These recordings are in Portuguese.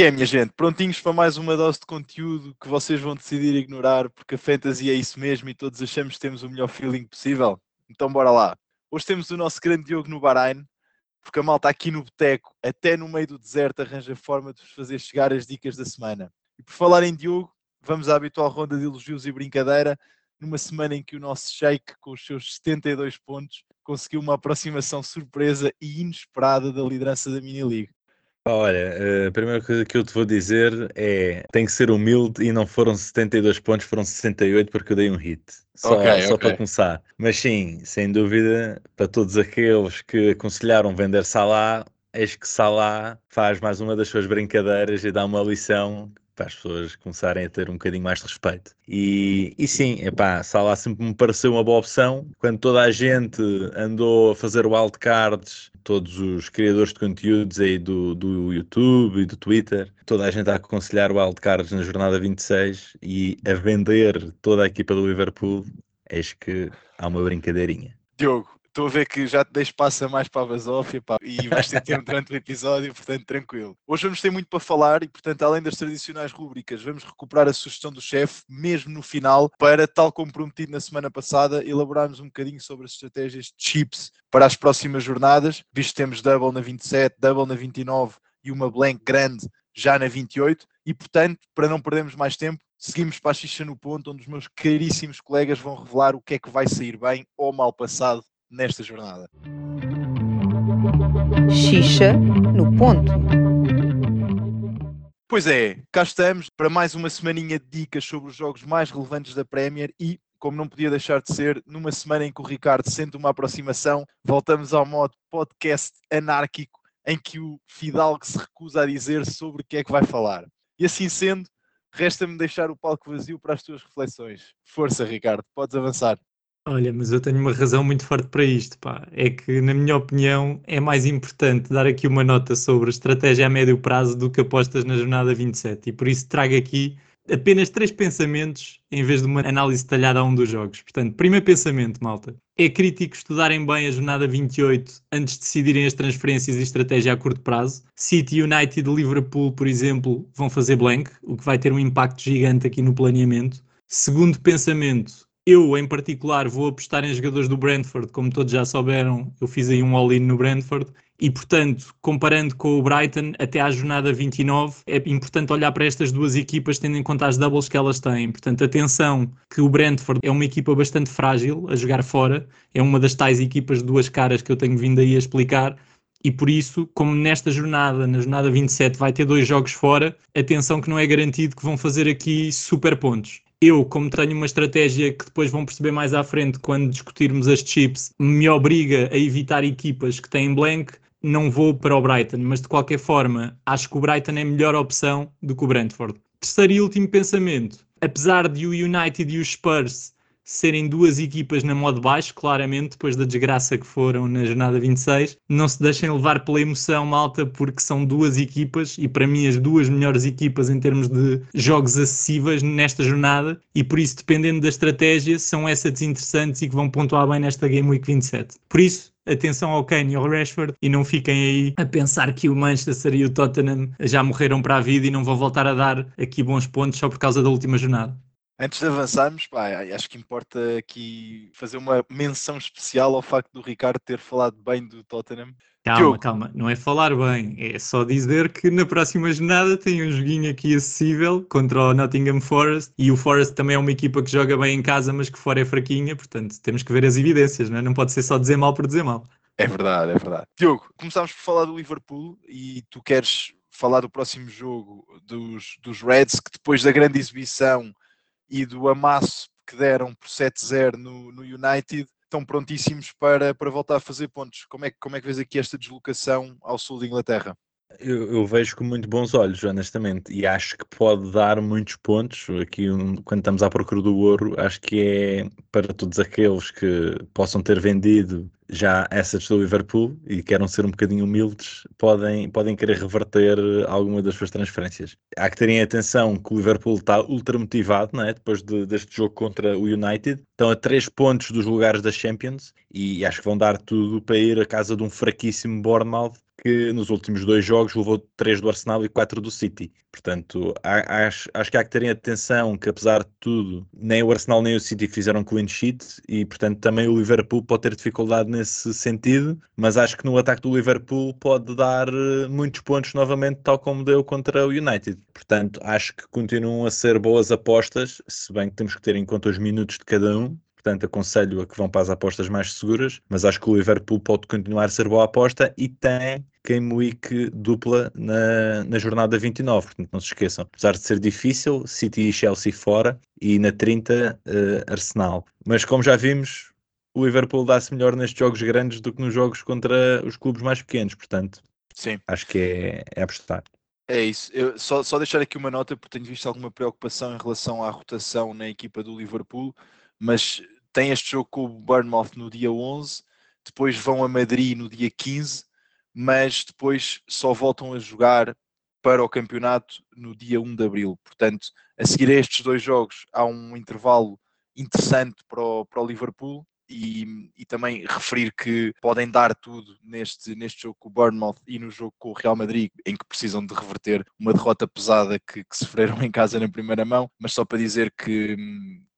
Que é, minha gente? Prontinhos para mais uma dose de conteúdo que vocês vão decidir ignorar, porque a fantasy é isso mesmo e todos achamos que temos o melhor feeling possível? Então bora lá. Hoje temos o nosso grande Diogo no Bahrein, porque a malta aqui no boteco, até no meio do deserto, arranja forma de vos fazer chegar as dicas da semana. E por falar em Diogo, vamos à habitual ronda de elogios e brincadeira, numa semana em que o nosso Sheik, com os seus 72 pontos, conseguiu uma aproximação surpresa e inesperada da liderança da Mini League. Olha, eh, a primeira coisa que eu te vou dizer é tem que ser humilde e não foram 72 pontos, foram 68 porque eu dei um hit. Só, Ok, só ok. para começar. Mas sim, sem dúvida, para todos aqueles que aconselharam vender Salah, eis que Salah faz mais uma das suas brincadeiras e dá uma lição para as pessoas começarem a ter um bocadinho mais de respeito. E, e sim, epá, Salah sempre me pareceu uma boa opção. Quando toda a gente andou a fazer wildcards, todos os criadores de conteúdos aí do, do YouTube e do Twitter, toda a gente a aconselhar wildcards na jornada 26 e a vender toda a equipa do Liverpool, eis que há uma brincadeirinha. Diogo, estou a ver que já te dei espaço a mais para a basófia pá, e vais ter tempo durante o episódio, portanto, tranquilo. Hoje vamos ter muito para falar e, portanto, além das tradicionais rúbricas, vamos recuperar a sugestão do chefe, mesmo no final, para, tal como prometido na semana passada, elaborarmos um bocadinho sobre as estratégias de chips para as próximas jornadas, visto que temos double na 27, double na 29 e uma blank grande já na 28, e, portanto, para não perdermos mais tempo, seguimos para a xixa no ponto, onde os meus caríssimos colegas vão revelar o que é que vai sair bem ou mal passado nesta jornada. Xixa no ponto. Pois é, cá estamos para mais uma semaninha de dicas sobre os jogos mais relevantes da Premier e, como não podia deixar de ser, numa semana em que o Ricardo sente uma aproximação, voltamos ao modo podcast anárquico em que o Fidalgo se recusa a dizer sobre o que é que vai falar. E assim sendo, resta-me deixar o palco vazio para as tuas reflexões. Força, Ricardo, podes avançar. Olha, mas eu tenho uma razão muito forte para isto, pá. É que, na minha opinião, é mais importante dar aqui uma nota sobre estratégia a médio prazo do que apostas na jornada 27. E por isso trago aqui apenas três pensamentos em vez de uma análise detalhada a um dos jogos. Portanto, primeiro pensamento, malta. É crítico estudarem bem a jornada 28 antes de decidirem as transferências e estratégia a curto prazo. City, United e Liverpool, por exemplo, vão fazer blank, o que vai ter um impacto gigante aqui no planeamento. Segundo pensamento, eu, em particular, vou apostar em jogadores do Brentford, como todos já souberam, eu fiz aí um all-in no Brentford. E, portanto, comparando com o Brighton até à jornada 29, é importante olhar para estas duas equipas tendo em conta as doubles que elas têm. Portanto, atenção que o Brentford é uma equipa bastante frágil a jogar fora, é uma das tais equipas de duas caras que eu tenho vindo aí a explicar. E por isso, como nesta jornada, na jornada 27, vai ter dois jogos fora, atenção que não é garantido que vão fazer aqui super pontos eu, como tenho uma estratégia que depois vão perceber mais à frente quando discutirmos as chips, me obriga a evitar equipas que têm blank, não vou para o Brighton, mas de qualquer forma, acho que o Brighton é melhor opção do que o Brentford. Terceiro e último pensamento: apesar de o United e os Spurs serem duas equipas na modo baixo, claramente, depois da desgraça que foram na jornada 26, não se deixem levar pela emoção, malta, porque são duas equipas e para mim as duas melhores equipas em termos de jogos acessíveis nesta jornada e por isso, dependendo da estratégia, são essas interessantes e que vão pontuar bem nesta Game Week 27. Por isso, atenção ao Kane e ao Rashford e não fiquem aí a pensar que o Manchester e o Tottenham já morreram para a vida e não vão voltar a dar aqui bons pontos só por causa da última jornada. Antes de avançarmos, pá, acho que importa aqui fazer uma menção especial ao facto do Ricardo ter falado bem do Tottenham. Calma, Diogo. calma, não é falar bem, é só dizer que na próxima jornada tem um joguinho aqui acessível contra o Nottingham Forest e o Forest também é uma equipa que joga bem em casa, mas que fora é fraquinha, portanto temos que ver as evidências, não, é? não pode ser só dizer mal por dizer mal. É verdade, é verdade. Diogo, começámos por falar do Liverpool e tu queres falar do próximo jogo dos, dos Reds, que depois da grande exibição e do amasso que deram por 7-0 no, no United, estão prontíssimos para, para voltar a fazer pontos. Como é, como é que vês aqui esta deslocação ao sul da Inglaterra? Eu, eu vejo com muito bons olhos, honestamente, e acho que pode dar muitos pontos. Aqui, um- quando estamos à procura do ouro, acho que é para todos aqueles que possam ter vendido já assets do Liverpool e queiram ser um bocadinho humildes, podem, podem querer reverter alguma das suas transferências. Há que terem atenção que o Liverpool está ultra motivado, não é? depois de- deste jogo contra o United. Estão a 3 pontos dos lugares da Champions e acho que vão dar tudo para ir à casa de um fraquíssimo Bournemouth que nos últimos dois jogos levou três do Arsenal e quatro do City. Portanto, acho, acho que há que terem atenção que, apesar de tudo, nem o Arsenal nem o City fizeram clean sheet e, portanto, também o Liverpool pode ter dificuldade nesse sentido. Mas acho que no ataque do Liverpool pode dar eh, muitos pontos novamente, tal como deu contra o United. Portanto, acho que continuam a ser boas apostas, se bem que temos que ter em conta os minutos de cada um portanto aconselho a que vão para as apostas mais seguras, mas acho que o Liverpool pode continuar a ser boa aposta e tem Game Week dupla na, na jornada 29, portanto não se esqueçam, apesar de ser difícil, City e Chelsea fora e na 30 uh, eh, Arsenal. Mas como já vimos, o Liverpool dá-se melhor nestes jogos grandes do que nos jogos contra os clubes mais pequenos, portanto Sim. acho que é, é apostar. É isso. Eu, só, só deixar aqui uma nota, porque tenho visto alguma preocupação em relação à rotação na equipa do Liverpool mas tem este jogo com o Bournemouth no dia 11, depois vão a Madrid no dia 15, mas depois só voltam a jogar para o campeonato no dia 1 de abril. Portanto, a seguir a estes dois jogos, há um intervalo interessante para o, para o Liverpool. E, e, também referir que podem dar tudo neste, neste jogo com o Bournemouth e no jogo com o Real Madrid, em que precisam de reverter uma derrota pesada que, que sofreram em casa na primeira mão, mas só para dizer que,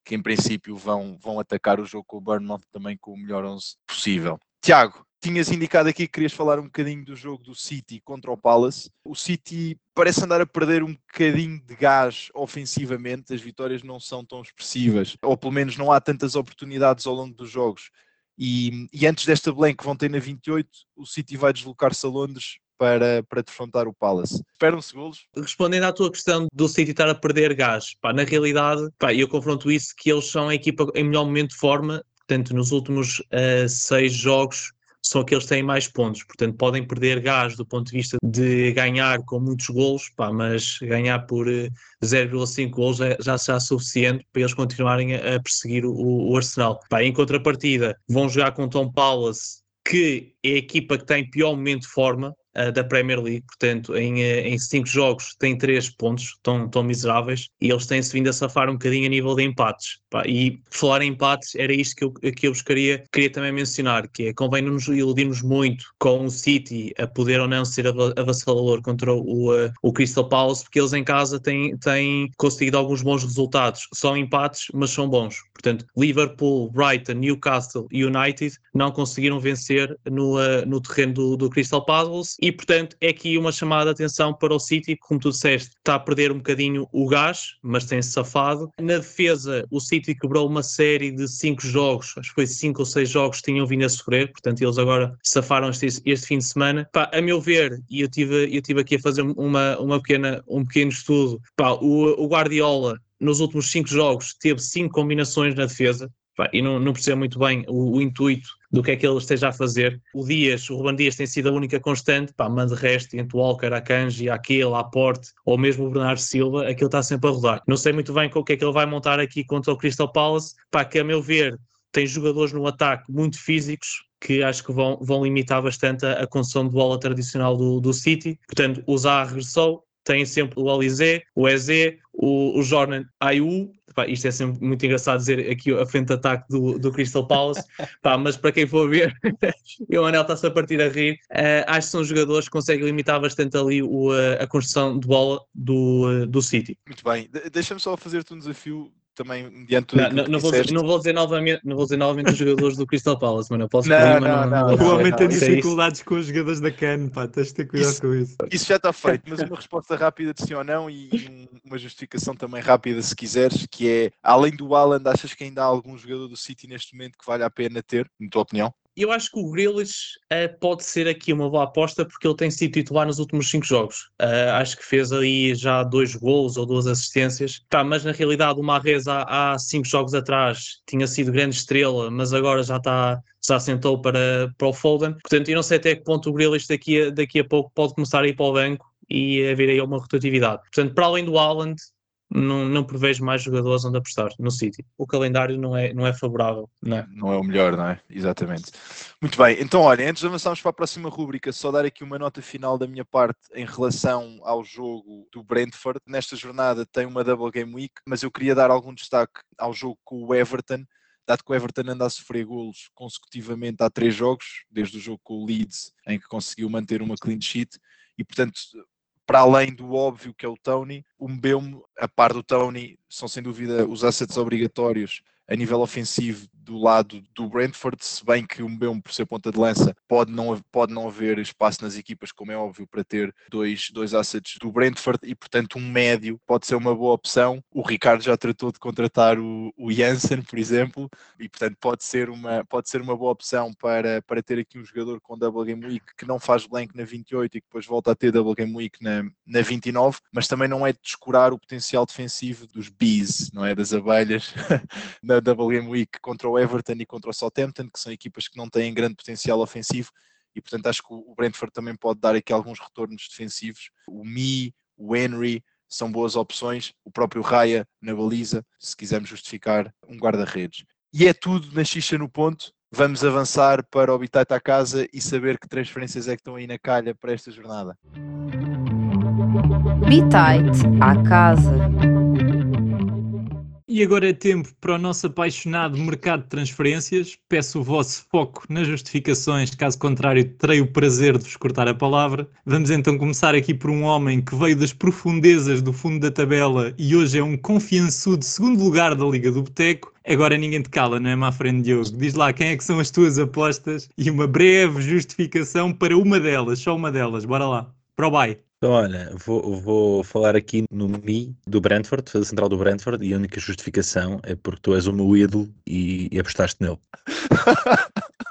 que em princípio vão, vão atacar o jogo com o Bournemouth também com o melhor 11 possível. Tiago, tinhas indicado aqui que querias falar um bocadinho do jogo do City contra o Palace. O City parece andar a perder um bocadinho de gás ofensivamente, as vitórias não são tão expressivas, ou pelo menos não há tantas oportunidades ao longo dos jogos. E, e antes desta Blank que vão ter na 28, o City vai deslocar-se a Londres para, para defrontar o Palace. Esperam-se golos? Respondendo à tua questão do City estar a perder gás, pá, na realidade, pá, eu confronto isso que eles são a equipa em melhor momento de forma, portanto, nos últimos uh, seis jogos são aqueles que têm mais pontos, portanto podem perder gás do ponto de vista de ganhar com muitos golos, pá, mas ganhar por 0,5 eh, golos é, já será suficiente para eles continuarem a, perseguir o, o Arsenal. Pá, em contrapartida, vão jogar com Tom Palace, que é a equipa que tem pior momento de forma, uh, da Premier League, portanto, em, uh, em cinco jogos tem três pontos, tão, tão miseráveis, e eles têm-se vindo a safar um bocadinho a nível de empates. Pá, e falar em empates, era isto que eu, que eu vos queria, também mencionar, que é, convém nos iludirmos muito com o City a poder ou não ser avassalador contra o, uh, o Crystal Palace, porque eles em casa têm, têm conseguido alguns bons resultados. São empates, mas são bons. Portanto, Liverpool, Brighton, Newcastle e United não conseguiram vencer no, uh, no terreno do, do Crystal Palace e, portanto, é aqui uma chamada de atenção para o City, como tu disseste, está a perder um bocadinho o gás, mas tem-se safado. Na defesa, o City quebrou uma série de cinco jogos, acho que foi cinco ou seis jogos que tinham vindo a sofrer, portanto, eles agora safaram este, este fim de semana. Pá, a meu ver, e eu tive, eu tive aqui a fazer uma, uma pequena, um pequeno estudo, pá, o, o Guardiola nos últimos cinco jogos teve cinco combinações na defesa, e não, não percebo muito bem o, o, intuito do que é que ele esteja a fazer. O Dias, o Ruben Dias tem sido a única constante, pá, mas de resto, entre o Walker, a Kanji, a Aquila, a Porte, ou mesmo o Bernardo Silva, aquilo está sempre a rodar. Não sei muito bem com o que é que ele vai montar aqui contra o Crystal Palace, pá, que a meu ver tem jogadores no ataque muito físicos, que acho que vão, vão limitar bastante a, a de bola tradicional do, do City. Portanto, o Zaha regressou, tem sempre o Alizé, o Eze, o, o Jordan Ayu. Pá, isto é sempre muito engraçado dizer aqui a frente de ataque do, do Crystal Palace, pá, mas para quem for ver, e o Anel está-se a partir a rir. Uh, acho que são jogadores que conseguem limitar bastante ali o, a construção de bola do, do City. Muito bem, De deixa-me só fazer-te um desafio também mediante não, não, não, vou dizer, não, vou dizer novamente, não vou dizer novamente os jogadores do Crystal Palace, mano. Eu posso não, não, não, não, não, O homem tem dificuldades com os jogadores da CAN, pá, tens de ter cuidado isso, com isso. Isso já está feito, mas uma resposta rápida de sim ou não e uma justificação também rápida se quiseres, que é além do Alan, achas que ainda há algum jogador do City neste momento que vale a pena ter, na tua opinião? Eu acho que o Grealish uh, pode ser aqui uma boa aposta porque ele tem sido titular nos últimos cinco jogos. Uh, acho que fez aí já dois gols ou duas assistências. Tá, mas na realidade o Marrez há, há, cinco jogos atrás tinha sido grande estrela, mas agora já está já sentou para, para o Foden. Portanto, eu não sei até que ponto o Grealish daqui a, daqui a pouco pode começar a ir para o banco e haver aí uma rotatividade. Portanto, para além do Haaland, não, não prevejo mais jogadores onde apostar no City. O calendário não é, não é favorável. Não é? não é o melhor, não é? Exatamente. Muito bem, então olha, antes de avançarmos para a próxima rúbrica, só dar aqui uma nota final da minha parte em relação ao jogo do Brentford. Nesta jornada tem uma double game week, mas eu queria dar algum destaque ao jogo com o Everton dado que o Everton anda a sofrer golos consecutivamente há três jogos, desde o jogo com o Leeds, em que conseguiu manter uma clean sheet, e portanto, para além do óbvio que é o Tony, o Mbeumo, a par do Tony, são sem dúvida os assets obrigatórios a nível ofensivo do lado do Brentford, se bem que o Mbeumo, por ser ponta de lança, pode não, pode não haver espaço nas equipas, como é óbvio, para ter dois, dois assets do Brentford e, portanto, um médio pode ser uma boa opção. O Ricardo já tratou de contratar o, o Janssen, por exemplo, e, portanto, pode ser uma, pode ser uma boa opção para, para ter aqui um jogador com double game week que não faz blank na 28 e que depois volta a ter double game week na, na 29, mas também não é descurar o potencial defensivo dos bees, não é? Das abelhas, na game week contra o Everton e contra o Southampton, que são equipas que não têm grande potencial ofensivo e portanto acho que o Brentford também pode dar aqui alguns retornos defensivos. O Mi, o Henry são boas opções, o próprio Raya na baliza, se quisermos justificar um guarda-redes. E é tudo na xixa no ponto. Vamos avançar para o Habitat à casa e saber que transferências é que estão aí na calha para esta jornada. Bitite à casa. E agora é tempo para o nosso apaixonado mercado de transferências. Peço o vosso foco nas justificações, caso contrário, terei o prazer de vos cortar a palavra. Vamos então começar aqui por um homem que veio das profundezas do fundo da tabela e hoje é um confiançudo segundo lugar da Liga do Boteco. Agora ninguém te cala, não é, má frente Diogo? Diz lá quem é que são as tuas apostas e uma breve justificação para uma delas, só uma delas. Bora lá. Para o bye. Então, olha, vou, vou falar aqui no Mi do Brentford, defesa central do Brentford, e a única justificação é porque tu és o meu ídolo e, e apostaste nele.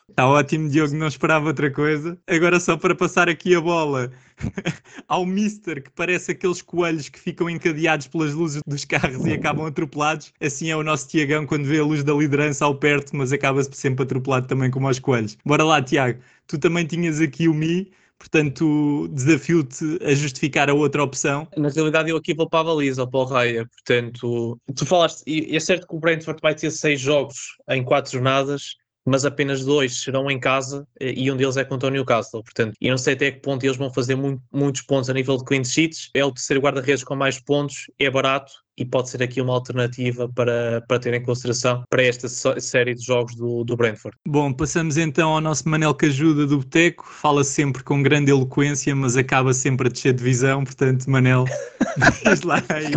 Está ótimo, Diogo, não esperava outra coisa. Agora só para passar aqui a bola ao Mister, que parece aqueles coelhos que ficam encadeados pelas luzes dos carros e acabam atropelados. Assim é o nosso Tiagão quando vê a luz da liderança ao perto, mas acaba-se sempre atropelado também como aos coelhos. Bora lá, Tiago. Tu também tinhas aqui o Mi, portanto desafio-te a justificar a outra opção. Na realidade, eu aqui vou para a baliza, para o Raya. Portanto, tu falaste, e é certo que o Brentford vai ter seis jogos em quatro jornadas, mas apenas dois serão em casa e um deles é contra o Newcastle. Portanto, eu não sei até que ponto eles vão fazer muito, muitos pontos a nível de clean sheets. É o terceiro guarda-redes com mais pontos, é barato e pode ser aqui uma alternativa para, para ter em consideração para esta série de jogos do, do Brentford. Bom, passamos então ao nosso Manel que ajuda do Boteco, fala sempre com grande eloquência, mas acaba sempre a descer de visão, portanto, Manel, diz lá aí.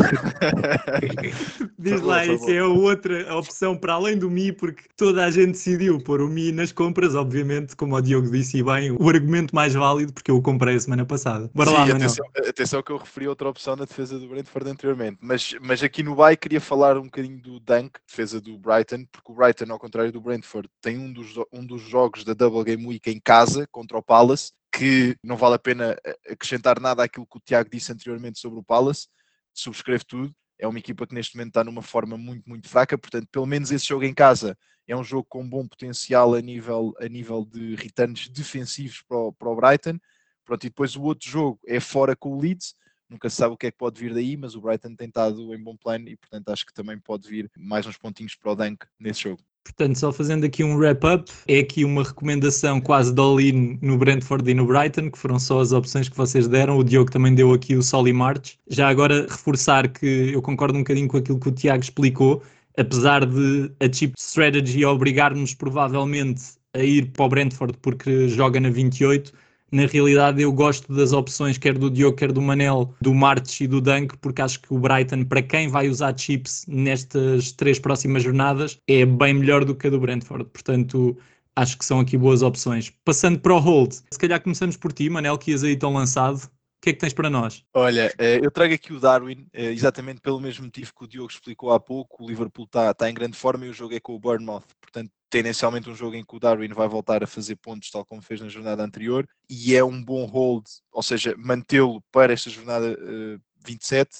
diz lá se é outra opção para além do Mi, porque toda a gente decidiu pôr o Mi nas compras, obviamente, como o Diogo disse e bem, o argumento mais válido, porque eu o comprei a semana passada. Bora Sim, lá, Manel. atenção, atenção que eu referi outra opção na defesa do Brentford anteriormente, mas, mas aqui no Bay queria falar um bocadinho do Dunk, defesa do Brighton, porque o Brighton, ao contrário do Brentford, tem um dos, um dos jogos da Double Game Week em casa contra o Palace, que não vale a pena eh, acrescentar nada àquilo que o Tiago disse anteriormente sobre o Palace, subscreve tudo. É uma equipa que neste momento está numa forma muito, muito fraca, portanto, pelo menos esse jogo em casa é um jogo com bom potencial a nível, a nível de returns defensivos para o, para o Brighton. Pronto, e depois o outro jogo é fora com o Leeds, nunca se sabe o que é que pode vir daí, mas o Brighton tem estado em bom plano e, portanto, acho que também pode vir mais uns pontinhos para o Dunk nesse jogo. Portanto, só fazendo aqui um wrap-up, é aqui uma recomendação quase de all-in no Brentford e no Brighton, que foram só as opções que vocês deram. O Diogo também deu aqui o Sol e March. Já agora reforçar que eu concordo um bocadinho com aquilo que o Tiago explicou, apesar de a chip strategy obrigar-nos provavelmente a ir para o Brentford porque joga na 28, na realidade eu gosto das opções quer do Diogo, quer do Manel, do Martes e do Dunk, porque acho que o Brighton, para quem vai usar chips nestas três próximas jornadas, é bem melhor do que a do Brentford. Portanto, acho que são aqui boas opções. Passando para o hold, se calhar começamos por ti, Manel, que ias aí tão lançado. Que é que tens para nós? Olha, eh, eu trago aqui o Darwin, eh, exatamente pelo mesmo motivo que o Diogo explicou há pouco. O Liverpool está tá em grande forma e o jogo é com o Bournemouth. Portanto, tendencialmente um jogo em que o Darwin vai voltar a fazer pontos, tal como fez na jornada anterior, e é um bom hold, ou seja, mantê-lo para esta jornada uh, 27,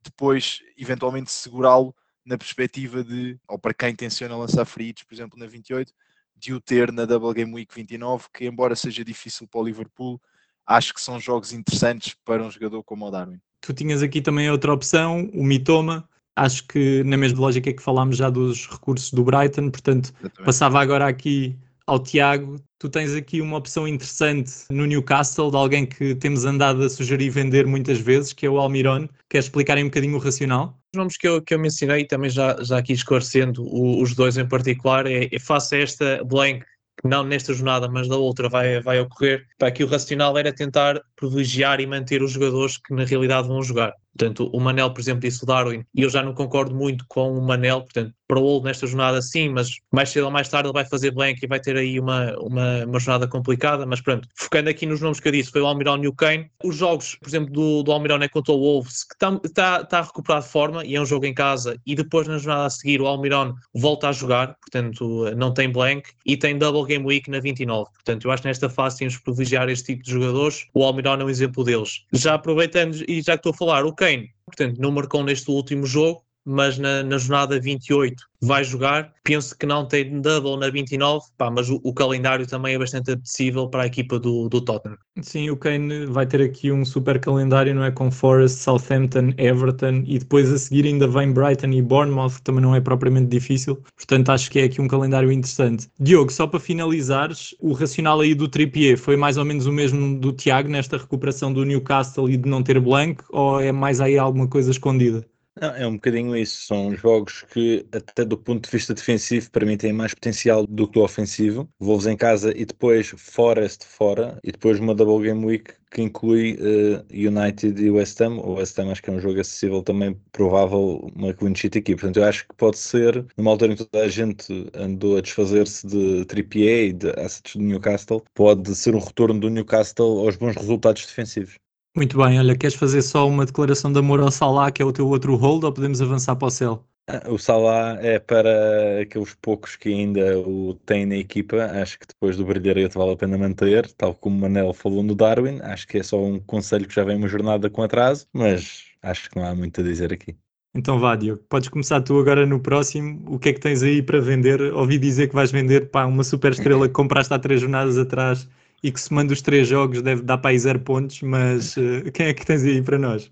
depois eventualmente segurá-lo na perspectiva de, ou para quem tenciona lançar free por exemplo, na 28, de o ter na Double Game Week 29, que embora seja difícil para o Liverpool, acho que são jogos interessantes para um jogador como o Darwin. Tu tinhas aqui também outra opção, o Mitoma, acho que na mesma lógica que falámos já dos recursos do Brighton, portanto, Exatamente. passava agora aqui ao Tiago. Tu tens aqui uma opção interessante no Newcastle, de alguém que temos andado a sugerir vender muitas vezes, que é o Almiron. Queres explicar um bocadinho o racional? nomes que eu, que eu mencionei, também já, já aqui esclarecendo o, os dois em particular, é, é face a esta blank não nesta jornada, mas da outra vai, vai ocorrer, para que o racional era tentar privilegiar e manter os jogadores que na realidade vão jogar. Portanto, o Manel, por exemplo, disse o Darwin, e eu já não concordo muito com o Manel, portanto, para o Old nesta jornada sim, mas mais cedo ou mais tarde ele vai fazer blank e vai ter aí uma, uma, uma jornada complicada, mas pronto, focando aqui nos nomes que eu disse, foi o Almirão e o Kane. Os jogos, por exemplo, do, do Almirão é contra o Wolves, que está tá, tá a recuperar de forma, e é um jogo em casa, e depois na jornada a seguir o Almirão volta a jogar, portanto não tem blank, e tem double game week na 29, portanto eu acho que nesta fase temos privilegiar este tipo de jogadores, o Almirão é um exemplo deles. Já aproveitando, e já que estou a falar, o Kane, portanto não marcou neste último jogo, mas na, na, jornada 28 vai jogar. Penso que não tem double na 29, pá, mas o, o, calendário também é bastante apetecível para a equipa do, do Tottenham. Sim, o Kane vai ter aqui um super calendário, não é? Com Forest, Southampton, Everton e depois a seguir ainda vem Brighton e Bournemouth, que também não é propriamente difícil. Portanto, acho que é aqui um calendário interessante. Diogo, só para finalizares, o racional aí do Trippier foi mais ou menos o mesmo do Tiago nesta recuperação do Newcastle e de não ter blank ou é mais aí alguma coisa escondida? Não, é um bocadinho isso. São jogos que, até do ponto de vista defensivo, para mim têm mais potencial do que do ofensivo. Wolves em casa e depois Forest fora, e depois uma Double Game Week que inclui uh, United e West Ham. O West Ham acho que é um jogo acessível também, provável uma clean sheet aqui. Portanto, eu acho que pode ser, numa altura em que toda a gente andou a desfazer-se de Trippier e de assets do Newcastle, pode ser um retorno do Newcastle aos bons resultados defensivos. Muito bem, olha, queres fazer só uma declaração de amor ao Salah, que é o teu outro hold, ou podemos avançar para o céu? Ah, o Salah é para aqueles poucos que ainda o têm na equipa. Acho que depois do brilharete vale a pena manter, tal como o Manel falou no Darwin. Acho que é só um conselho que já vem uma jornada com atraso, mas acho que não há muito a dizer aqui. Então vá, Diogo, podes começar tu agora no próximo. O que é que tens aí para vender? Ouvi dizer que vais vender pá, uma super estrela que compraste há três jornadas atrás e que se manda os três jogos deve dar para aí zero pontos, mas uh, quem é que tens aí para nós?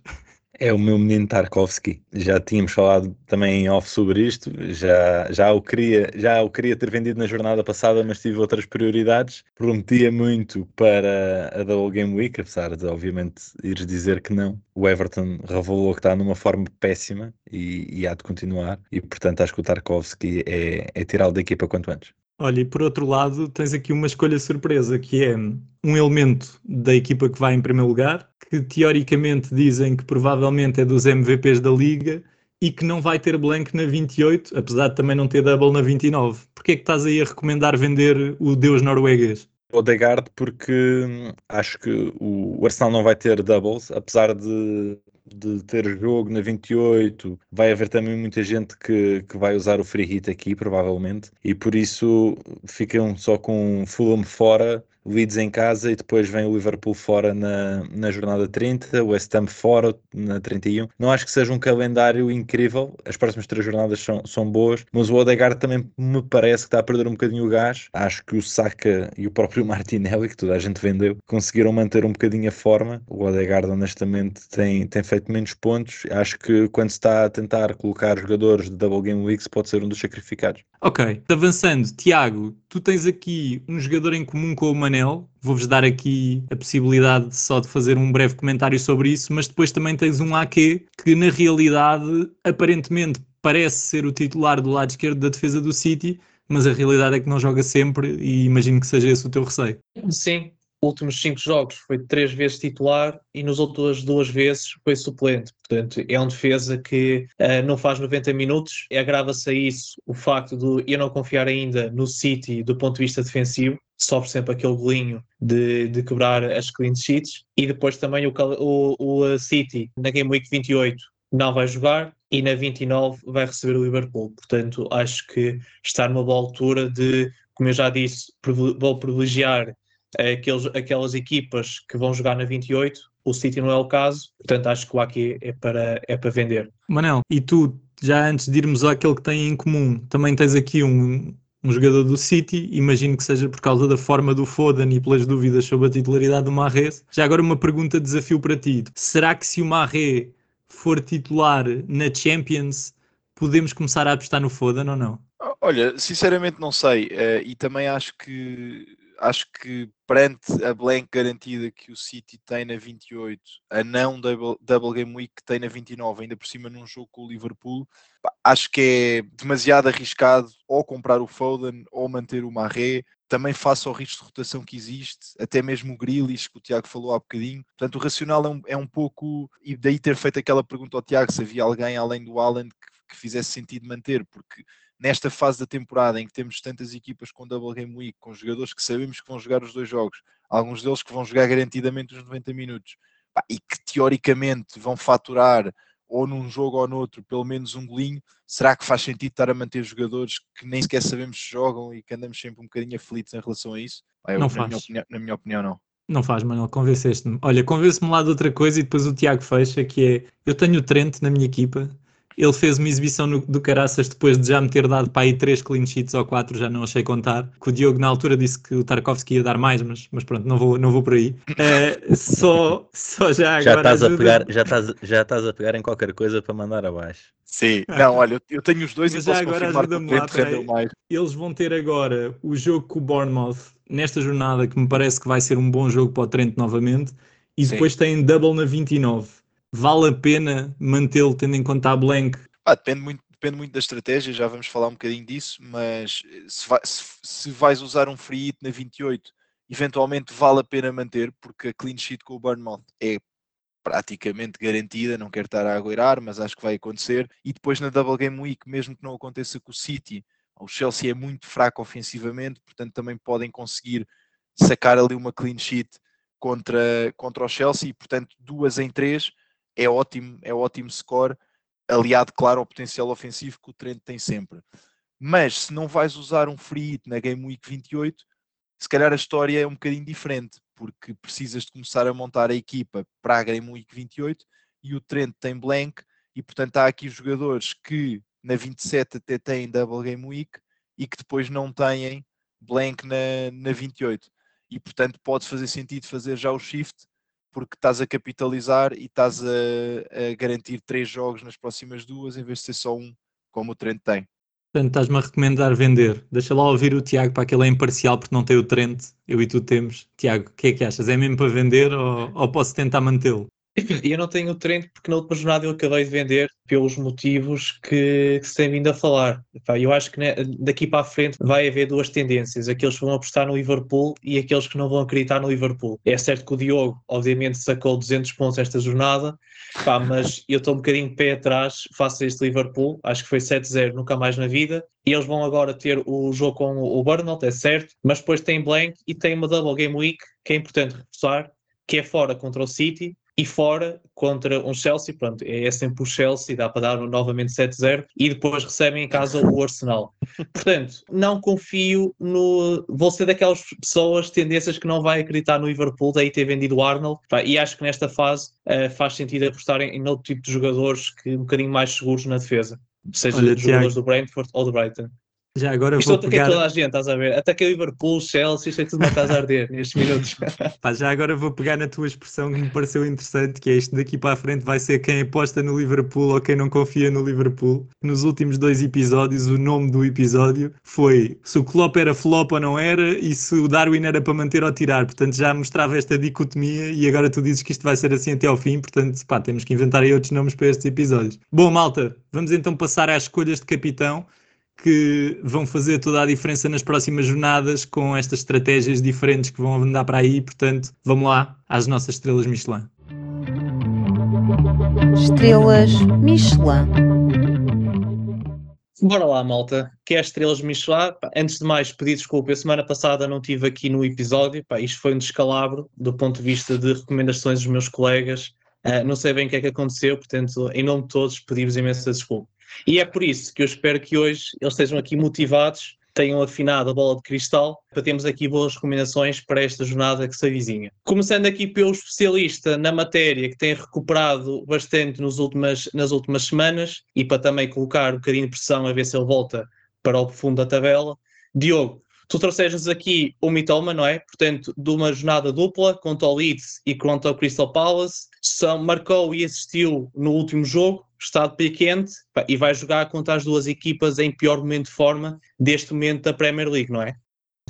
É o meu menino Tarkovsky. Já tínhamos falado também em off sobre isto. Já, já, o queria, já o queria ter vendido na jornada passada, mas tive outras prioridades. Prometia muito para a Double Game Week, apesar de, obviamente, ires dizer que não. O Everton revelou que está numa forma péssima e, e há de continuar. E, portanto, acho que o Tarkovsky é, é tirá-lo da equipa quanto antes. Olha, e por outro lado, tens aqui uma escolha surpresa, que é um elemento da equipa que vai em primeiro lugar, que teoricamente dizem que provavelmente é dos MVPs da liga e que não vai ter blank na 28, apesar de também não ter double na 29. Porquê é que estás aí a recomendar vender o deus norueguês? Odegaard porque acho que o Arsenal não vai ter doubles, apesar de de ter jogo na 28, vai haver também muita gente que, que vai usar o free hit aqui, provavelmente, e por isso ficam só com Fulham fora Leeds em casa e depois vem o Liverpool fora na, na jornada 30, o West Ham fora na 31. Não acho que seja um calendário incrível, as próximas três jornadas são, são boas, mas o Odegaard também me parece que está a perder um bocadinho o gás. Acho que o Saka e o próprio Martinelli, que toda a gente vendeu, conseguiram manter um bocadinho a forma. O Odegaard, honestamente, tem, tem feito menos pontos. Acho que quando se está a tentar colocar jogadores de Double Game Weeks, pode ser um dos sacrificados. Ok, avançando, Tiago, tu tens aqui um jogador em comum com o Manel. Vou-vos dar aqui a possibilidade só de fazer um breve comentário sobre isso, mas depois também tens um Ake que, na realidade, aparentemente parece ser o titular do lado esquerdo da defesa do City, mas a realidade é que não joga sempre e imagino que seja esse o teu receio. Sim, últimos cinco jogos foi três vezes titular e nos outras duas vezes foi suplente. Portanto, é um defesa que uh, não faz 90 minutos. Agrava-se a isso o facto de eu não confiar ainda no City do ponto de vista defensivo. Sofre sempre aquele golinho de, de quebrar as clean sheets. E depois também o, o, o City na Game Week 28 não vai jogar e na 29 vai receber o Liverpool. Portanto, acho que está numa boa altura de, como eu já disse, vou privilegiar aqueles, aquelas equipas que vão jogar na 28, o City não é o caso, portanto acho que o aqui é para, é para vender. Manel, e tu, já antes de irmos àquele que tem em comum, também tens aqui um, um jogador do City, imagino que seja por causa da forma do Foden e pelas dúvidas sobre a titularidade do Marrez. Já agora uma pergunta de desafio para ti. Será que se o Marrez for titular na Champions, podemos começar a apostar no Foden ou não? Olha, sinceramente não sei, uh, e também acho que acho que perante a blank garantida que o City tem na 28, a não double, double game week que tem na 29, ainda por cima num jogo com o Liverpool, acho que é demasiado arriscado ou comprar o Foden ou manter o Marré, também face ao risco de rotação que existe, até mesmo o Grealish, que o Tiago falou há bocadinho. Portanto, o racional é um, é um pouco, e daí ter feito aquela pergunta ao Tiago, se havia alguém além do Alan que, que fizesse sentido manter, porque nesta fase da temporada em que temos tantas equipas com Double Game Week, com jogadores que sabemos que vão jogar os dois jogos, alguns deles que vão jogar garantidamente os 90 minutos, e que teoricamente vão faturar ou num jogo ou noutro pelo menos um golinho, será que faz sentido estar a manter jogadores que nem sequer sabemos se jogam e que andamos sempre um bocadinho aflitos em relação a isso? Eu, não na faz. Minha opinião, na minha opinião, não. Não faz, Manuel, convenceste-me. Olha, convence-me lá de outra coisa e depois o Tiago fecha, que é, eu tenho o Trent na minha equipa, ele fez uma exibição no, do Caraças depois de já me ter dado para aí três clean sheets ou quatro, já não achei contar. Que o Diogo na altura disse que o Tarkovsky ia dar mais, mas, mas pronto, não vou, não vou por aí. Uh, só, só já agora. Já estás, a pegar, já, estás, já estás a pegar em qualquer coisa para mandar abaixo. Sim, ah. não, olha, eu tenho os dois mas e já posso agora ajuda-me lá. Mais. Eles vão ter agora o jogo com o Bournemouth nesta jornada, que me parece que vai ser um bom jogo para o Trent novamente, e Sim. depois têm double na 29 vale a pena mantê-lo tendo em conta a blank ah, depende, muito, depende muito da estratégia, já vamos falar um bocadinho disso, mas se, vai, se, se vais usar um free hit na 28, eventualmente vale a pena manter, porque a clean sheet com o Bournemouth é praticamente garantida, não quero estar a agoirar, mas acho que vai acontecer. E depois na Double Game Week, mesmo que não aconteça com o City, o Chelsea é muito fraco ofensivamente, portanto também podem conseguir sacar ali uma clean sheet contra, contra o Chelsea, e portanto duas em três é ótimo, é ótimo score aliado, claro, ao potencial ofensivo que o Trent tem sempre. Mas se não vais usar um free hit na Game Week 28, se calhar a história é um bocadinho diferente, porque precisas de começar a montar a equipa para a Game Week 28 e o Trent tem blank, e portanto há aqui jogadores que na 27 até têm Double Game Week e que depois não têm blank na, na 28. E portanto pode fazer sentido fazer já o shift porque estás a capitalizar e estás a, a, garantir três jogos nas próximas duas em vez de ser só um, como o Trent tem. Portanto, estás-me a recomendar vender. Deixa lá ouvir o Tiago para que ele é imparcial porque não tem o Trent, eu e tu temos. Tiago, o que é que achas? É mesmo para vender ou, ou posso tentar mantê-lo? Eu não tenho o Trent porque na última jornada eu acabei de vender pelos motivos que, que se tem vindo a falar. Eu acho que daqui para a frente vai haver duas tendências: aqueles que vão apostar no Liverpool e aqueles que não vão acreditar no Liverpool. É certo que o Diogo, obviamente, sacou 200 pontos esta jornada, mas eu estou um bocadinho de pé atrás face a este Liverpool. Acho que foi 7-0, nunca mais na vida. E eles vão agora ter o jogo com o Burnout, é certo, mas depois tem blank e tem uma double game week que é importante reforçar, que é fora contra o City e fora contra um Chelsea, pronto, é sempre o Chelsea, dá para dar novamente 7-0 e depois recebem em casa o Arsenal. Portanto, não confio no. Vou ser daquelas pessoas, tendências que não vai acreditar no Liverpool, daí ter vendido o Arnold, e acho que nesta fase uh, faz sentido apostar em, em outro tipo de jogadores que um bocadinho mais seguros na defesa, seja Olha, jogadores Tiago. do Brentford ou do Brighton. Já agora Isto vou pegar... toda a gente, estás a ver? Até que o Liverpool, Chelsea, isto é tudo uma casa a arder nestes minutos. Pá, já agora vou pegar na tua expressão que me pareceu interessante, que é isto daqui para a frente vai ser quem aposta no Liverpool ou quem não confia no Liverpool. Nos últimos dois episódios, o nome do episódio foi se o Klopp era flop ou não era e se o Darwin era para manter ou tirar. Portanto, já mostrava esta dicotomia e agora tu dizes que isto vai ser assim até ao fim, portanto, pá, temos que inventar aí outros nomes para estes episódios. Bom, malta, vamos então passar às escolhas de capitão que vão fazer toda a diferença nas próximas jornadas com estas estratégias diferentes que vão andar para aí. Portanto, vamos lá às nossas estrelas Michelin. Estrelas Michelin. Bora lá, malta. Que é as estrelas Michelin? Antes de mais, pedir desculpa. A semana passada não estive aqui no episódio. Pá, isto foi um descalabro do ponto de vista de recomendações dos meus colegas. Uh, não sei bem o que é que aconteceu, portanto, em nome de todos, pedimos imensa desculpa. E é por isso que eu espero que hoje eles estejam aqui motivados, tenham afinado a bola de cristal, para termos aqui boas recomendações para esta jornada que se avizinha. Começando aqui pelo especialista na matéria, que tem recuperado bastante nos últimas, nas últimas semanas, e para também colocar um bocadinho de pressão a ver se ele volta para o fundo da tabela. Diogo, tu trouxeste aqui o Mitoma, não é? Portanto, de uma jornada dupla contra o Leeds e contra o Crystal Palace. São, marcou e assistiu no último jogo, está de pé quente e vai jogar contra as duas equipas em pior momento de forma deste momento da Premier League, não é?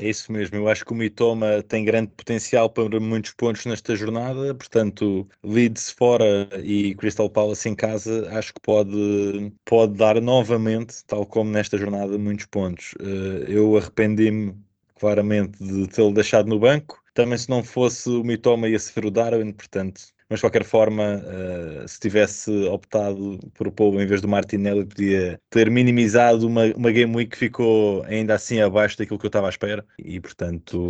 É isso mesmo, eu acho que o Mitoma tem grande potencial para muitos pontos nesta jornada, portanto, Leeds fora e Crystal Palace em casa, acho que pode, pode dar novamente, tal como nesta jornada, muitos pontos. Eh, eu arrependi-me claramente de tê-lo deixado no banco, também se não fosse o Mitoma ia ser o Darwin, portanto, mas de qualquer forma, uh, se tivesse optado por o Paulo em vez do Martinelli, podia ter minimizado uma, uma Game Week que ficou ainda assim abaixo daquilo que eu estava à espera, e portanto,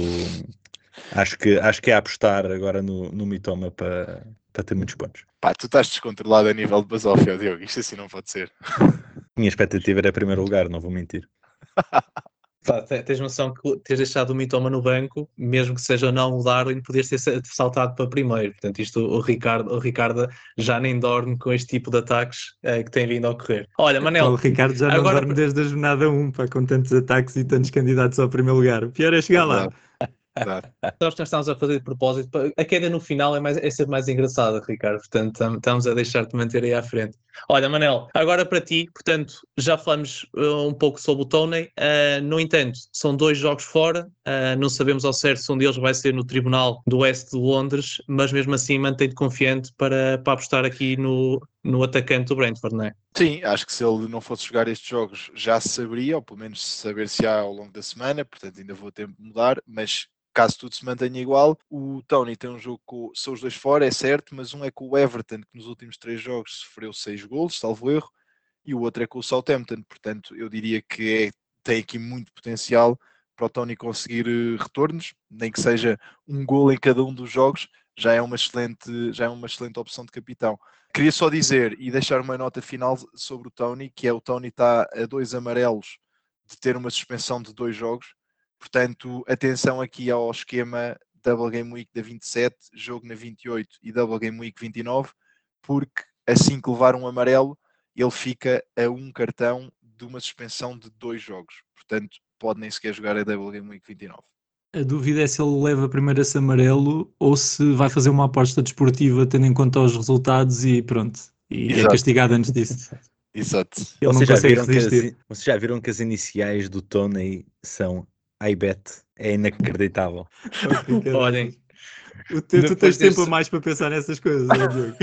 acho que, acho que é apostar agora no, no Mitoma para, para ter muitos pontos. Pá, tu estás descontrolado a nível de basófia, Diogo, isto assim não pode ser. Minha expectativa era primeiro lugar, não vou mentir. Pá, tens noção que teres deixado o Mitoma no banco, mesmo que seja não o Darwin, podias ter saltado para primeiro. Portanto, isto o Ricardo, o Ricardo já nem dorme com este tipo de ataques eh, que tem vindo a ocorrer. Olha, Manel. O Ricardo já não dorme desde a jornada 1, pá, com tantos ataques e tantos candidatos ao primeiro lugar. O pior é chegar lá. Nós estamos a fazer de propósito. A queda no final é, mais, é sempre mais engraçada, Ricardo. Portanto, estamos a deixar-te manter aí à frente. Olha, Manel, agora para ti, portanto, já falamos uh, um pouco sobre o Tony. Uh, no entanto, são dois jogos fora. Uh, não sabemos ao certo se um deles vai ser no Tribunal do Oeste de Londres, mas mesmo assim mantém-te confiante para, para apostar aqui no, no atacante do Brentford, não é? Sim, acho que se ele não fosse jogar estes jogos já saberia, ou pelo menos saber se há ao longo da semana, portanto ainda vou ter de mudar, mas caso tudo se mantenha igual, o Tony tem um jogo com. São os dois fora, é certo, mas um é com o Everton, que nos últimos três jogos sofreu seis golos, salvo erro, e o outro é com o Southampton. Portanto, eu diria que é, tem aqui muito potencial para o Tony conseguir eh, retornos, nem que seja um gol em cada um dos jogos, já é uma excelente, já é uma excelente opção de capitão. Queria só dizer e deixar uma nota final sobre o Tony, que é o Tony está a dois amarelos de ter uma suspensão de dois jogos Portanto, atenção aqui ao esquema Double Game Week da 27, jogo na 28 e Double Game Week 29, porque assim que levar um amarelo, ele fica a um cartão de uma suspensão de dois jogos. Portanto, pode nem sequer jogar a Double Game Week 29. A dúvida é se ele leva primeiro esse amarelo ou se vai fazer uma aposta desportiva tendo em conta os resultados e pronto. E é Exato. é castigado antes disso. Exato. Ele vocês, já viram que as, vocês já viram que as iniciais do Tony são iBet. É inacreditável. Olhem. O teu, tu tens tempo mais para pensar nessas coisas, não é, Diogo?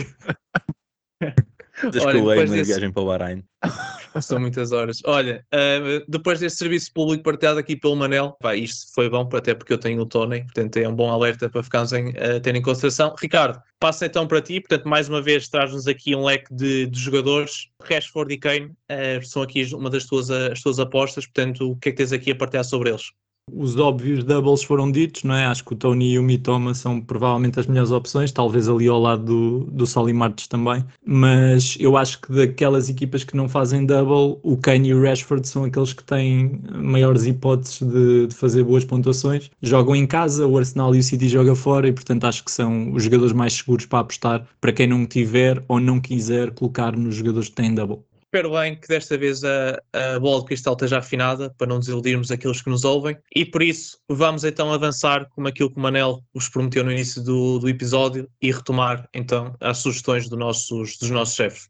Na desse... viagem para o Bahrein. São muitas horas. Olha, uh, depois deste serviço público partilhado aqui pelo Manel, pá, isto foi bom, até porque eu tenho o Tony, portanto é um bom alerta para ficarmos em, uh, ter em consideração. Ricardo, passa então para ti, portanto, mais uma vez traz-nos aqui um leque de, de jogadores. Rashford e Kane uh, são aqui uma das tuas, as tuas apostas, portanto, o que é que tens aqui a partilhar sobre eles? Os óbvios doubles foram ditos, não é? Acho que o Tony e o Mitoma são provavelmente as melhores opções, talvez ali ao lado do, do Soli Martins também, mas eu acho que daquelas equipas que não fazem double, o Kane e o Rashford são aqueles que têm maiores hipóteses de, de fazer boas pontuações. Jogam em casa, o Arsenal e o City jogam fora e portanto acho que são os jogadores mais seguros para apostar para quem não tiver ou não quiser colocar nos jogadores que têm double. Espero bem que desta vez a, a bola de cristal esteja afinada para não desiludirmos aqueles que nos ouvem. E por isso vamos então avançar como aquilo que o Manel os prometeu no início do, do episódio e retomar então as sugestões do nossos, dos nossos chefes.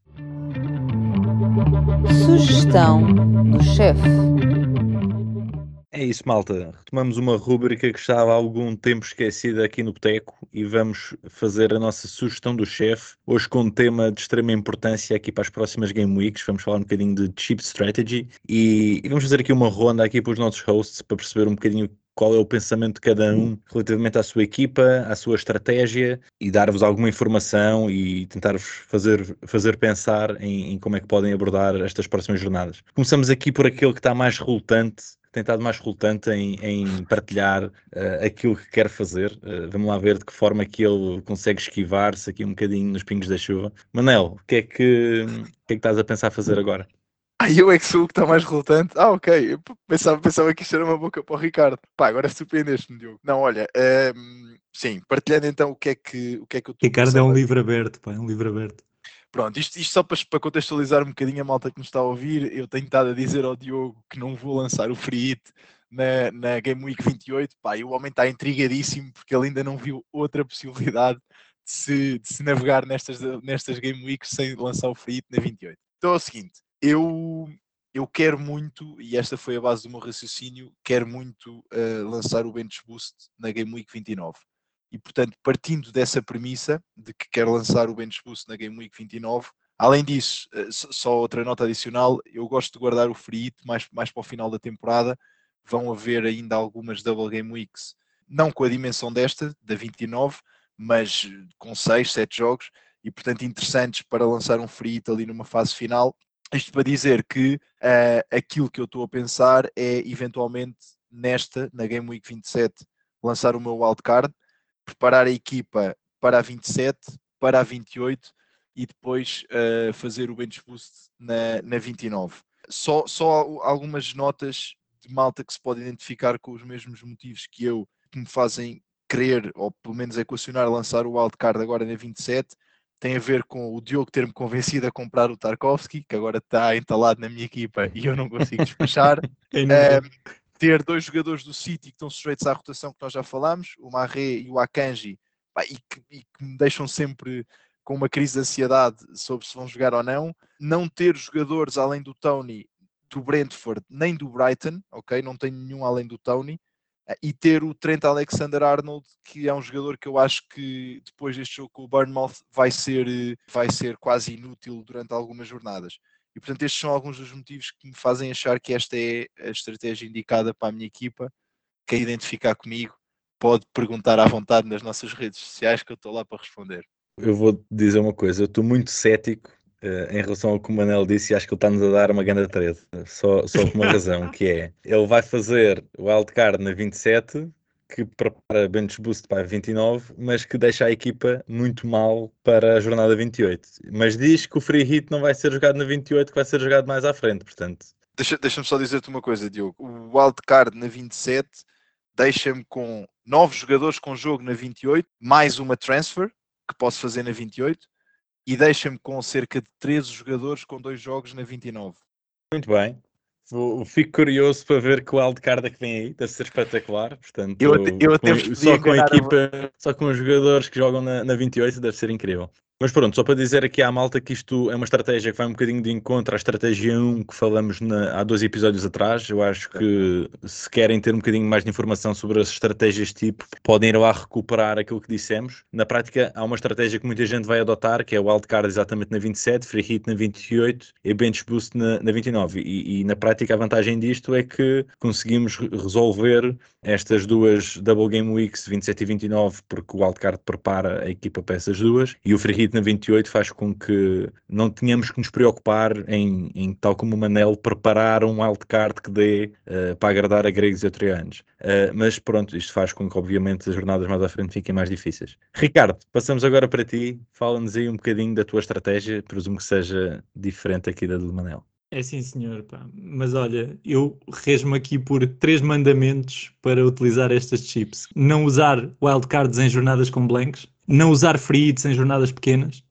Sugestão do chefe. É isso, malta. Retomamos uma rúbrica que estava há algum tempo esquecida aqui no Boteco e vamos fazer a nossa sugestão do chefe. Hoje com um tema de extrema importância aqui para as próximas Game Weeks. Vamos falar um bocadinho de Cheap Strategy e, e vamos fazer aqui uma ronda aqui para os nossos hosts para perceber um bocadinho qual é o pensamento de cada um relativamente à sua equipa, à sua estratégia e dar-vos alguma informação e tentar-vos fazer, fazer pensar em, em, como é que podem abordar estas próximas jornadas. Começamos aqui por aquele que está mais relutante tem estado mais relutante em, em partilhar uh, aquilo que quer fazer. Uh, vamos lá ver de que forma que ele consegue esquivar-se aqui um bocadinho nos pingos da chuva. Manel, o que é que, que, é que estás a pensar fazer agora? Ah, eu é que sou o que está mais relutante. Ah, ok. Eu pensava, pensava que isto era uma boca para o Ricardo. Pá, agora surpreendeste-me, Diogo. Não, olha, um, sim, partilhando então o que é que, o que, é que eu estou Ricardo é um livro aberto, pá, é um livro aberto. Pronto, isto, isto só para, para, contextualizar um bocadinho a malta que nos está a ouvir, eu tenho estado a dizer ao Diogo que não vou lançar o free hit na, na Game Week 28, pá, e o homem está intrigadíssimo porque ele ainda não viu outra possibilidade de se, de se navegar nestas, nestas Game Weeks sem lançar o free hit na 28. Então é o seguinte, eu eu quero muito, e esta foi a base do meu raciocínio, quero muito uh, lançar o Bench Boost na Game Week 29. E portanto, partindo dessa premissa de que quero lançar o Bench Boost na Game Week 29, além disso, uh, só outra nota adicional, eu gosto de guardar o free hit mais, mais para o final da temporada. Vão haver ainda algumas Double Game Weeks, não com a dimensão desta, da 29, mas com 6, 7 jogos, e portanto interessantes para lançar um free hit ali numa fase final isto para dizer que uh, aquilo que eu estou a pensar é eventualmente nesta, na Game Week 27, lançar o meu wildcard, preparar a equipa para a 27, para a 28 e depois uh, fazer o bench boost na, na 29. Só, só algumas notas de malta que se pode identificar com os mesmos motivos que eu, que me fazem querer, ou pelo menos equacionar, lançar o wildcard agora na 27 tem a ver com o Diogo ter-me convencido a comprar o Tarkovsky, que agora está entalado na minha equipa e eu não consigo despachar. ter dois jogadores do City que estão sujeitos à rotação que nós já falámos, o Marré e o Akanji, pá, e, que, e, que, me deixam sempre com uma crise de ansiedade sobre se vão jogar ou não. Não ter jogadores além do Tony do Brentford nem do Brighton, ok? Não tenho nenhum além do Tony. Eh, e ter o Trent Alexander-Arnold, que é um jogador que eu acho que depois deste jogo com o Bournemouth vai ser, eh, vai ser quase inútil durante algumas jornadas. E portanto estes são alguns dos motivos que me fazem achar que esta é a estratégia indicada para a minha equipa. Quem identificar comigo pode perguntar à vontade nas nossas redes sociais que eu estou lá para responder. Eu vou dizer uma coisa, eu estou muito cético Uh, em relação ao que o Manel disse, acho que ele está-nos a dar uma grande treta, só, só por uma razão, que é, ele vai fazer o wildcard na 27, que prepara bench boost para a 29, mas que deixa a equipa muito mal para a jornada 28. Mas diz que o free hit não vai ser jogado na 28, que vai ser jogado mais à frente, portanto. Deixa-me deixa só dizer-te uma coisa, Diogo. O wildcard na 27 deixa-me com nove jogadores com jogo na 28, mais uma transfer, que posso fazer na 28, e deixa-me com cerca de 13 jogadores com dois jogos na 29. Muito bem. Fico curioso para ver que o wildcard é que vem aí, deve ser espetacular. Portanto, eu, eu até com, só com a equipa, a... só com os jogadores que jogam na, na 28 deve ser incrível. Mas pronto, só para dizer aqui à malta que isto é uma estratégia que vai um bocadinho de encontro à estratégia 1 que falamos na, há dois episódios atrás. Eu acho que se querem ter um bocadinho mais de informação sobre as estratégias tipo, podem ir lá recuperar aquilo que dissemos. Na prática, há uma estratégia que muita gente vai adotar, que é o wildcard exatamente na 27, free hit na 28 e bench boost na, na 29. E, e na prática a vantagem disto é que conseguimos resolver estas duas double game weeks 27 e 29 porque o wildcard prepara a equipa para essas duas e o free hit na 28 faz com que não tenhamos que nos preocupar em, em tal como o Manel, preparar um wildcard que dê uh, para agradar a gregos e a troianos. Uh, mas pronto, isto faz com que obviamente as jornadas mais à frente fiquem mais difíceis. Ricardo, passamos agora para ti, fala-nos aí um bocadinho da tua estratégia, presumo que seja diferente aqui da do Manel. É sim, senhor. Pá. Mas olha, eu resmo aqui por três mandamentos para utilizar estas chips. Não usar wildcards em jornadas com blancos, não usar free em jornadas pequenas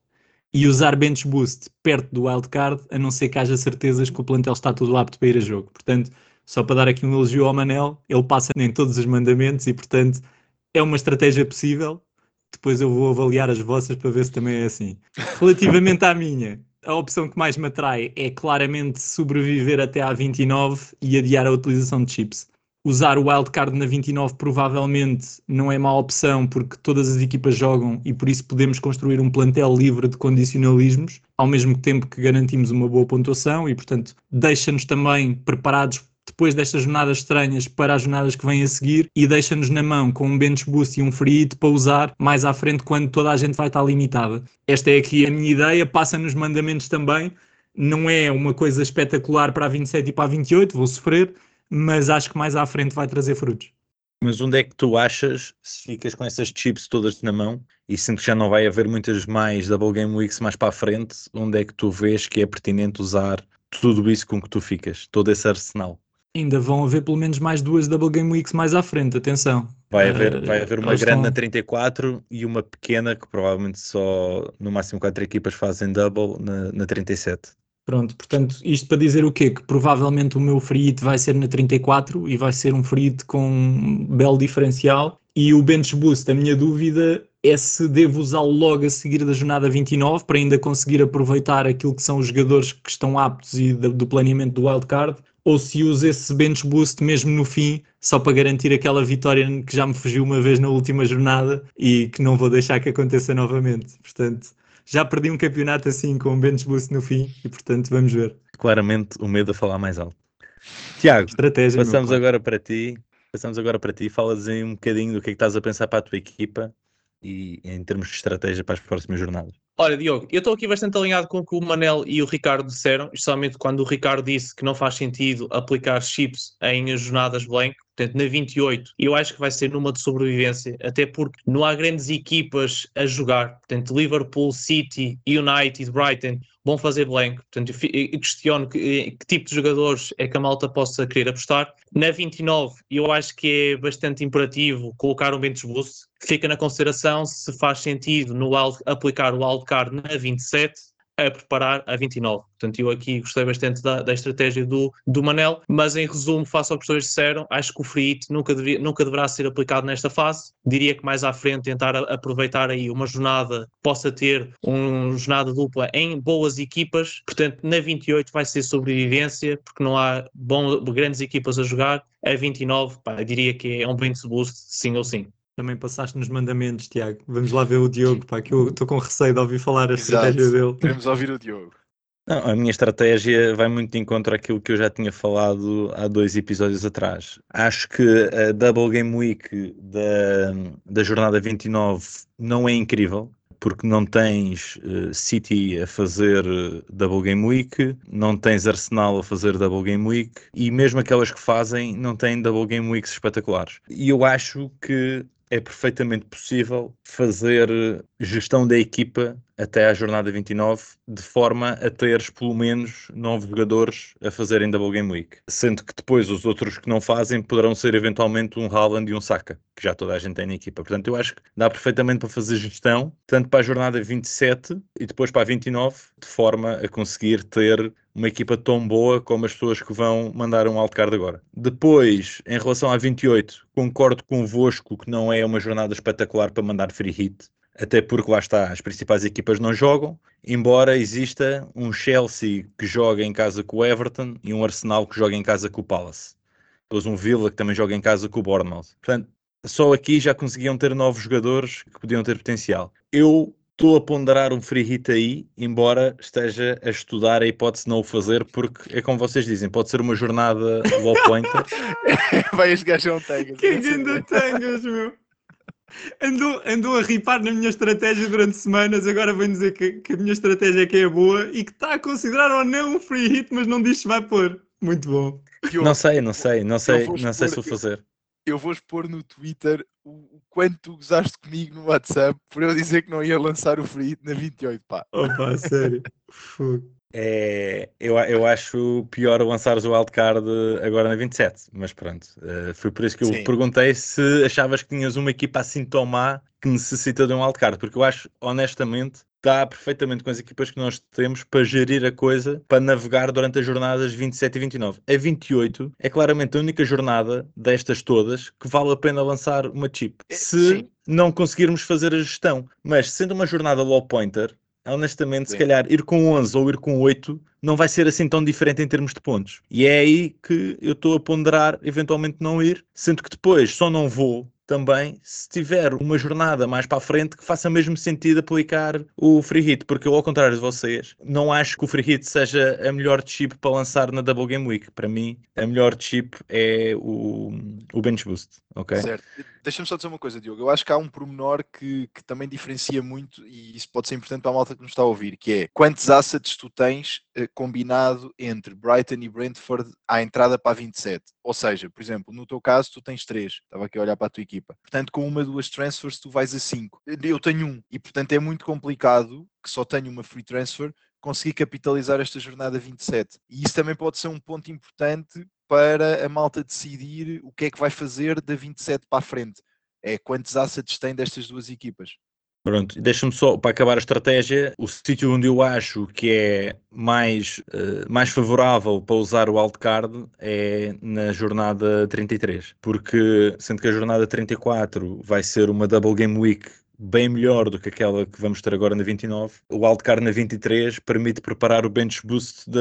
e usar bench boost perto do wildcard, a não ser que haja certezas que o plantel está tudo apto para ir a jogo. Portanto, só para dar aqui um elogio ao Manel, ele passa em todos os mandamentos e, portanto, é uma estratégia possível. Depois eu vou avaliar as vossas para ver se também é assim. Relativamente à minha, a opção que mais me atrai é claramente sobreviver até à 29 e adiar a utilização de chips. Usar o wildcard na 29 provavelmente não é má opção porque todas as equipas jogam e por isso podemos construir um plantel livre de condicionalismos, ao mesmo tempo que garantimos uma boa pontuação e, portanto, deixa-nos também preparados depois destas jornadas estranhas para as jornadas que vêm a seguir e deixa-nos na mão com um bench boost e um free hit para usar mais à frente quando toda a gente vai estar limitada. Esta é aqui a minha ideia, passa nos mandamentos também. Não é uma coisa espetacular para a 27 e para a 28, vou sofrer, mas acho que mais à frente vai trazer frutos. Mas onde é que tu achas, se ficas com essas chips todas na mão e sendo que já não vai haver muitas mais Double Game Weeks mais para a frente, onde é que tu vês que é pertinente usar tudo isso com que tu ficas, todo esse arsenal? Ainda vão haver pelo menos mais duas Double Game Weeks mais à frente, atenção. Vai haver, uh, vai haver uma grande estão... na 34 e uma pequena que provavelmente só no máximo quatro equipas fazem double na, na 37. Pronto, portanto, isto para dizer o quê? Que provavelmente o meu free hit vai ser na 34 e vai ser um free hit com um belo diferencial. E o bench boost, a minha dúvida é se devo usá-lo logo a seguir da jornada 29 para ainda conseguir aproveitar aquilo que são os jogadores que estão aptos e do, do planeamento do wildcard, ou se uso esse bench boost mesmo no fim, só para garantir aquela vitória que já me fugiu uma vez na última jornada e que não vou deixar que aconteça novamente. Portanto, já perdi um campeonato assim com um bench boost no fim e portanto vamos ver. Claramente o medo a falar mais alto. Tiago, Estratégia. passamos agora para ti. Passamos agora para ti. Falas aí um bocadinho do que é que estás a pensar para a tua equipa e em termos de estratégia para as próximas jornadas. Olha, Diogo, eu estou aqui bastante alinhado com o que o Manel e o Ricardo disseram, especialmente quando o Ricardo disse que não faz sentido aplicar chips em jornadas blank, portanto, na 28, eu acho que vai ser numa de sobrevivência, até porque não há grandes equipas a jogar, portanto, Liverpool, City, United, Brighton vão fazer blank, portanto, eu questiono que, que tipo de jogadores é que a malta possa querer apostar. Na 29, eu acho que é bastante imperativo colocar um bench boost, fica na consideração se faz sentido no aplicar o wildcard na 27 a preparar a 29. Portanto, eu aqui gostei bastante da, da estratégia do, do Manel, mas em resumo, face ao que dois disseram, acho que o free hit nunca, devia- nunca deverá ser aplicado nesta fase. Diria que mais à frente tentar aproveitar aí uma jornada que possa ter uma jornada dupla em boas equipas. Portanto, na 28 vai ser sobrevivência, porque não há bom, grandes equipas a jogar. A 29, pá, diria que é um boost, sim ou sim. Também passaste nos mandamentos, Tiago. Vamos lá ver o Diogo, pá, que eu estou com receio de ouvir falar a Exato. estratégia dele. Queremos ouvir o Diogo. Não, a minha estratégia vai muito de encontro àquilo que eu já tinha falado há dois episódios atrás. Acho que a Double Game Week da, da jornada 29 não é incrível, porque não tens eh, City a fazer eh, Double Game Week, não tens Arsenal a fazer Double Game Week, e mesmo aquelas que fazem não têm Double Game Weeks espetaculares. E eu acho que é perfeitamente possível fazer eh, gestão da equipa até à jornada 29, de forma a teres pelo menos nove jogadores a fazerem Double Game Week. Sendo que depois os outros que não fazem poderão ser eventualmente um Haaland e um Saka, que já toda a gente tem na equipa. Portanto, eu acho que dá perfeitamente para fazer gestão, tanto para a jornada 27 e depois para a 29, de forma a conseguir ter uma equipa tão boa como as pessoas que vão mandar um wildcard agora. Depois, em relação à 28, concordo convosco que não é uma jornada espetacular para mandar free hit, até porque lá está, as principais equipas não jogam, embora exista um Chelsea que joga em casa com o Everton e um Arsenal que joga em casa com o Palace. Depois um Villa que também joga em casa com o Bournemouth. Portanto, só aqui já conseguiam ter novos jogadores que podiam ter potencial. Eu estou a ponderar um free hit aí, embora esteja a estudar a hipótese de não o fazer, porque é como vocês dizem, pode ser uma jornada low pointer. Vai este gajo é um tag. Que ainda tenhas, meu. Andou, andou a ripar na minha estratégia durante semanas, agora vem dizer que, que a minha estratégia é que é boa e que está a considerar ou não um free hit, mas não diz se vai pôr. Muito bom. Não sei, não sei, não sei, não sei se vou fazer. Eu vou expor no Twitter o, quanto tu gozaste comigo no WhatsApp por eu dizer que não ia lançar o free na 28, pá. Opa, sério. É, eu, eu acho pior lançares o wildcard agora na 27, mas pronto. eh, foi por isso que eu Sim. perguntei se achavas que tinhas uma equipa assim tão má que necessita de um wildcard, porque eu acho, honestamente, dá perfeitamente com as equipas que nós temos para gerir a coisa, para navegar durante as jornadas 27 e 29. A 28 é claramente a única jornada destas todas que vale a pena lançar uma chip. É, Se sim. não conseguirmos fazer a gestão. Mas sendo uma jornada low pointer, honestamente, se Sim. calhar ir com 11 ou ir com 8 não vai ser assim tão diferente em termos de pontos. E é aí que eu estou a ponderar eventualmente não ir, sendo que depois só não vou também se tiver uma jornada mais para a frente que faça mesmo sentido aplicar o free hit, porque eu, ao contrário de vocês, não acho que o free hit seja a melhor chip para lançar na Double Game Week. Para mim, a melhor chip é o, o Bench Boost, ok? Certo. Deixa-me só dizer uma coisa, Diogo. Eu acho que há um pormenor que, que também diferencia muito, e isso pode ser importante para a malta que nos está a ouvir, que é quantos assets tu tens eh, combinado entre Brighton e Brentford à entrada para a 27. Ou seja, por exemplo, no teu caso tu tens três. Estava aqui a olhar para a tua equipa. Portanto, com uma, duas transfers tu vais a cinco. Eu tenho um. E portanto é muito complicado, que só tenho uma free transfer, conseguir capitalizar esta jornada 27. E isso também pode ser um ponto importante para a malta decidir o que é que vai fazer da 27 para a frente. É quantos assets tem destas duas equipas. Pronto, deixa-me só, para acabar a estratégia, o sítio onde eu acho que é mais, eh, mais favorável para usar o wildcard é na jornada 33, porque sendo que a jornada 34 vai ser uma double game week bem melhor do que aquela que vamos ter agora na 29. O wildcard na 23 permite preparar o bench boost da,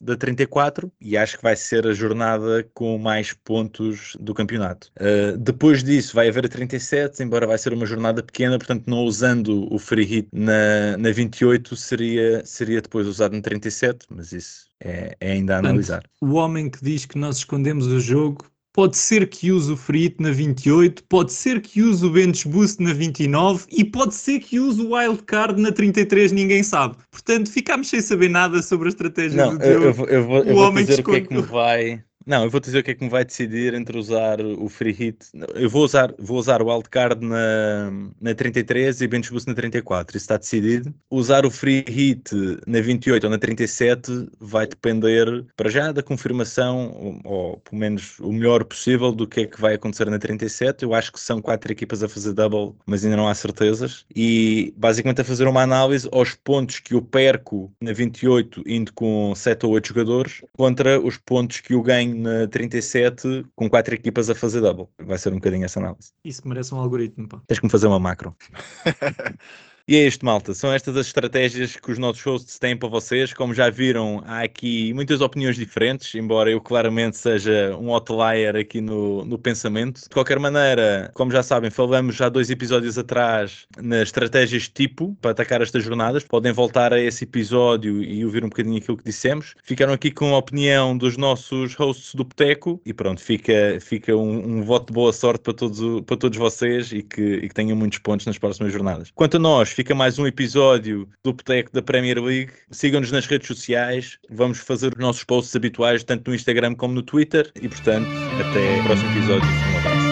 da 34 e acho que vai ser a jornada com mais pontos do campeonato. Uh, depois disso vai haver a 37, embora vai ser uma jornada pequena, portanto não usando o free hit na, na 28 seria, seria depois usado na 37, mas isso é, é ainda a analisar. o homem que diz que nós escondemos o jogo Pode ser que use o Free na 28, pode ser que use o Bench Boost na 29 e pode ser que use o Wildcard na 33, ninguém sabe. Portanto, ficámos sem saber nada sobre a estratégia Não, do eu, eu, vou, eu vou, eu vou dizer o que é que me vai não, eu vou dizer o que é que me vai decidir entre usar o free hit. Eu vou usar, vou usar o wildcard na, na 33 e bench boost na 34. Isso está decidido. Usar o free hit na 28 ou na 37 vai depender, para já, da confirmação, ou, ou pelo menos o melhor possível, do que é que vai acontecer na 37. Eu acho que são quatro equipas a fazer double, mas ainda não há certezas. E basicamente a fazer uma análise aos pontos que eu perco na 28, indo com 7 ou 8 jogadores, contra os pontos que eu ganho na 37 com quatro equipas a fazer double. Vai ser um bocadinho essa análise. Isso merece um algoritmo, pá. Tens que me fazer uma macro. E é isto, malta. São estas as estratégias que os nossos hosts têm para vocês. Como já viram, há aqui muitas opiniões diferentes, embora eu claramente seja um outlier aqui no, no pensamento. De qualquer maneira, como já sabem, falamos já dois episódios atrás nas estratégias tipo para atacar estas jornadas. Podem voltar a esse episódio e ouvir um bocadinho aquilo que dissemos. Ficaram aqui com a opinião dos nossos hosts do Boteco e pronto, fica, fica um, um voto de boa sorte para todos, para todos vocês e que, e que tenham muitos pontos nas próximas jornadas. Quanto a nós, fica mais um episódio do Boteco da Premier League. Sigam-nos nas redes sociais. Vamos fazer os nossos posts habituais, tanto no Instagram como no Twitter. E, portanto, até o próximo episódio. Um abraço.